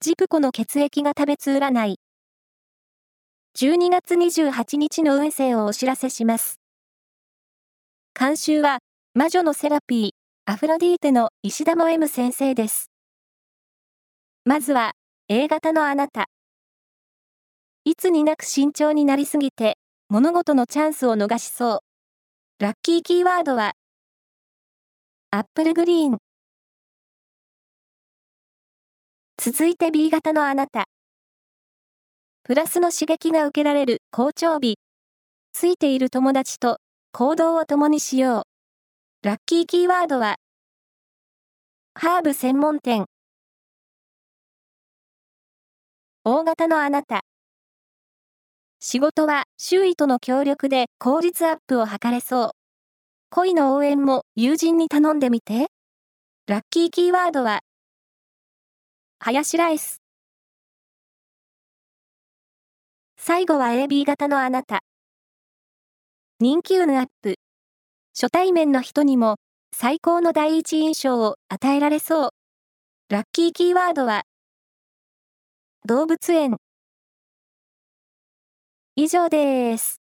ジプコの血液が食べつ占い。12月28日の運勢をお知らせします。監修は、魔女のセラピー、アフロディーテの石田も M 先生です。まずは、A 型のあなた。いつになく慎重になりすぎて、物事のチャンスを逃しそう。ラッキーキーワードは、アップルグリーン。続いて B 型のあなた。プラスの刺激が受けられる好調日。ついている友達と行動を共にしよう。ラッキーキーワードは、ハーブ専門店。 O 型のあなた。仕事は周囲との協力で効率アップを図れそう。恋の応援も友人に頼んでみて。ラッキーキーワードは、ハヤシライス。最後は AB 型のあなた。人気運アップ。初対面の人にも最高の第一印象を与えられそう。ラッキーキーワードは、動物園。以上です。